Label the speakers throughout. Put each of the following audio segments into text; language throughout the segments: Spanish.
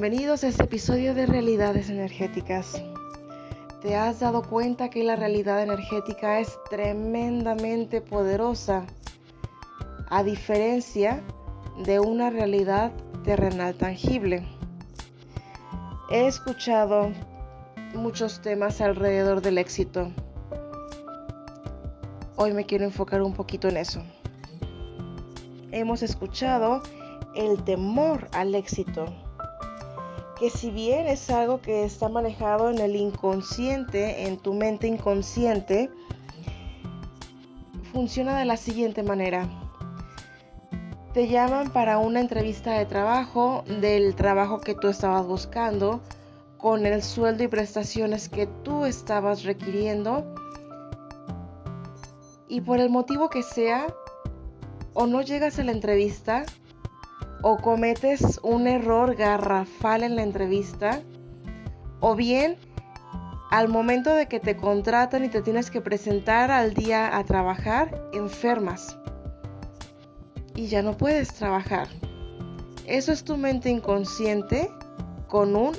Speaker 1: Bienvenidos a este episodio de Realidades Energéticas. ¿Te has dado cuenta que la realidad energética es tremendamente poderosa a diferencia de una realidad terrenal tangible? He escuchado muchos temas alrededor del éxito. Hoy me quiero enfocar un poquito en eso. Hemos escuchado el temor al éxito que si bien es algo que está manejado en el inconsciente, en tu mente inconsciente, funciona de la siguiente manera. Te llaman para una entrevista de trabajo del trabajo que tú estabas buscando, con el sueldo y prestaciones que tú estabas requiriendo. Y por el motivo que sea, o no llegas a la entrevista, o cometes un error garrafal en la entrevista, o bien al momento de que te contratan y te tienes que presentar al día a trabajar, enfermas y ya no puedes trabajar. Eso es tu mente inconsciente con un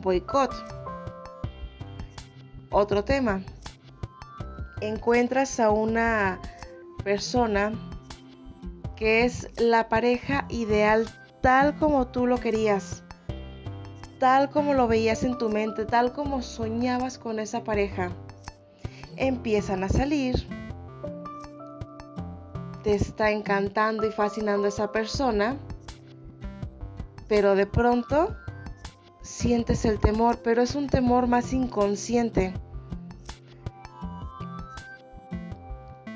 Speaker 1: boicot. Otro tema. Encuentras a una persona que es la pareja ideal tal como tú lo querías, tal como lo veías en tu mente, tal como soñabas con esa pareja. Empiezan a salir, te está encantando y fascinando esa persona, pero de pronto sientes el temor, pero es un temor más inconsciente.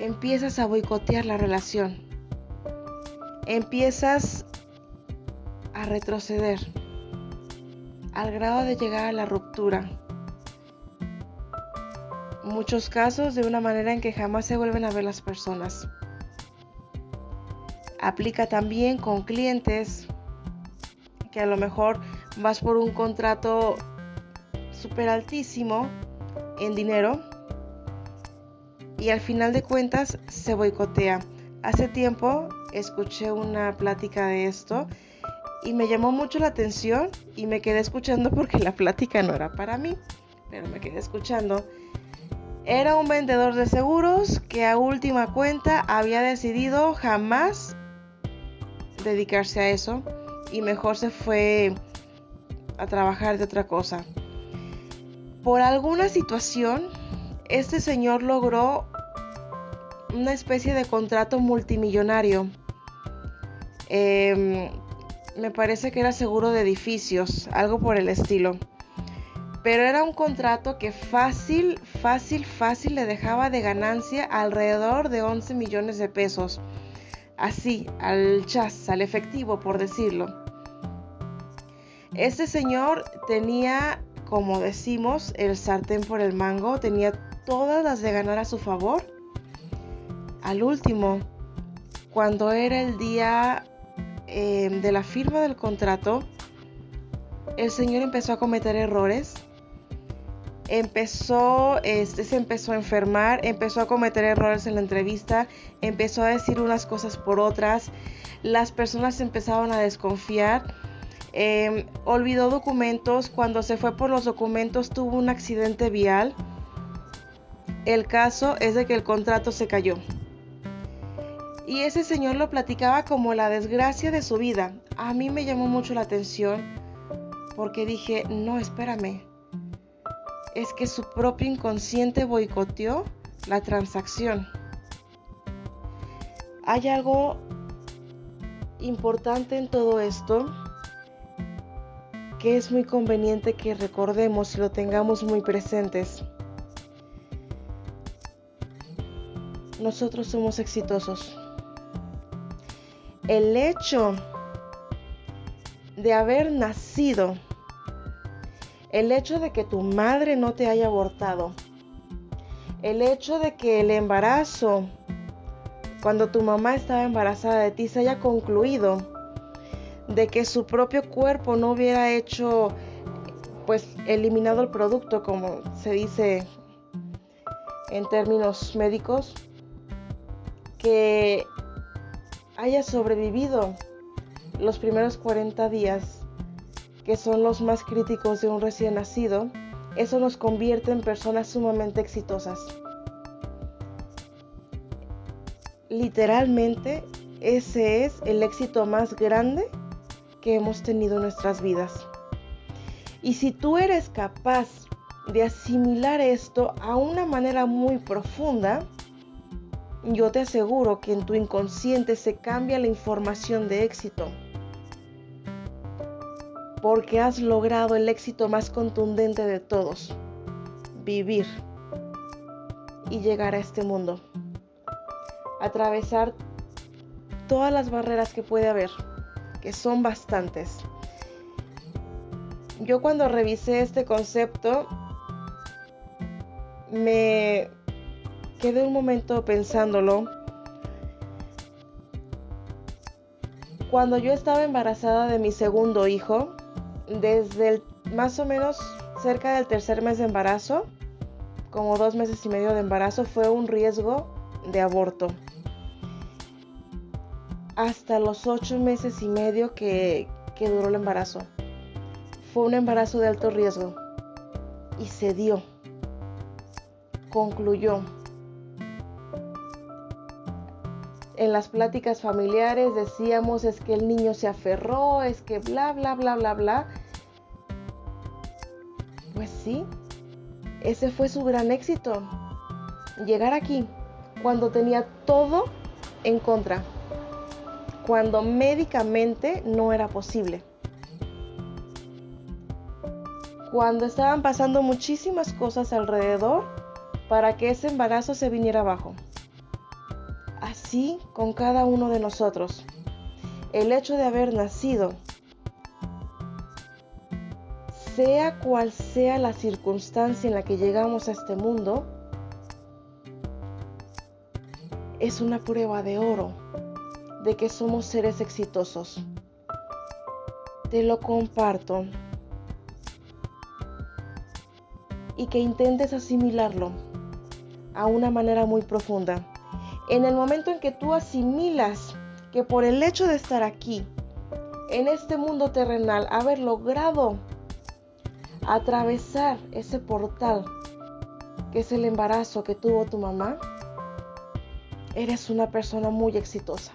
Speaker 1: Empiezas a boicotear la relación empiezas a retroceder al grado de llegar a la ruptura. Muchos casos de una manera en que jamás se vuelven a ver las personas. Aplica también con clientes que a lo mejor vas por un contrato súper altísimo en dinero y al final de cuentas se boicotea. Hace tiempo escuché una plática de esto y me llamó mucho la atención y me quedé escuchando porque la plática no era para mí, pero me quedé escuchando. Era un vendedor de seguros que a última cuenta había decidido jamás dedicarse a eso y mejor se fue a trabajar de otra cosa. Por alguna situación, este señor logró una especie de contrato multimillonario Em, me parece que era seguro de edificios, algo por el estilo. Pero era un contrato que fácil, fácil, fácil le dejaba de ganancia alrededor de 11 millones de pesos. Así, al chas, al efectivo, por decirlo. Este señor tenía, como decimos, el sartén por el mango, tenía todas las de ganar a su favor. Al último, cuando era el día Em, de la firma del contrato, el señor empezó a cometer errores. Empezó, este, se empezó a enfermar, empezó a cometer errores en la entrevista, empezó a decir unas cosas por otras, las personas empezaron a desconfiar, em, olvidó documentos, cuando se fue por los documentos tuvo un accidente vial. El caso es de que el contrato se cayó. Y ese señor lo platicaba como la desgracia de su vida. A mí me llamó mucho la atención porque dije, no, espérame. Es que su propio inconsciente boicoteó la transacción. Hay algo importante en todo esto que es muy conveniente que recordemos y lo tengamos muy presentes. Nosotros somos exitosos el hecho de haber nacido, el hecho de que tu madre no te haya abortado, el hecho de que el embarazo, cuando tu mamá estaba embarazada de ti, se haya concluido, de que su propio cuerpo no hubiera hecho, pues, eliminado el producto, como se dice en términos médicos, que haya sobrevivido los primeros 40 días que son los más críticos de un recién nacido, eso nos convierte en personas sumamente exitosas. Literalmente, ese es el éxito más grande que hemos tenido en nuestras vidas. Y si tú eres capaz de asimilar esto a una manera muy profunda, yo te aseguro que en tu inconsciente se cambia la información de éxito. Porque has logrado el éxito más contundente de todos. Vivir y llegar a este mundo. Atravesar todas las barreras que puede haber, que son bastantes. Yo cuando revisé este concepto me quedé un momento pensándolo. Cuando yo estaba embarazada de mi segundo hijo, desde el, más o menos cerca del tercer mes de embarazo, como dos meses y medio de embarazo, fue un riesgo de aborto. Hasta los ocho meses y medio que, que duró el embarazo. Fue un embarazo de alto riesgo. Y se dio. Concluyó en las pláticas familiares decíamos es que el niño se aferró, es que bla, bla, bla, bla, bla. Pues sí, ese fue su gran éxito. Llegar aquí cuando tenía todo en contra, cuando médicamente no era posible, cuando estaban pasando muchísimas cosas alrededor para que ese embarazo se viniera abajo así con cada uno de nosotros. El hecho de haber nacido, sea cual sea la circunstancia en la que llegamos a este mundo, es una prueba de oro de que somos seres exitosos. Te lo comparto. Y que intentes asimilarlo a una manera muy profunda en el momento en que tú asimilas que por el hecho de estar aquí, en este mundo terrenal, haber logrado atravesar ese portal que es el embarazo que tuvo tu mamá, eres una persona muy exitosa.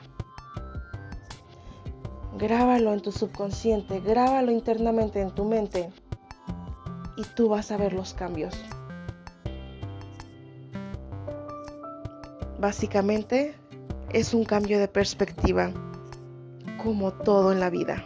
Speaker 1: Grábalo en tu subconsciente, grábalo internamente en tu mente y tú vas a ver los cambios. Básicamente es un cambio de perspectiva, como todo en la vida.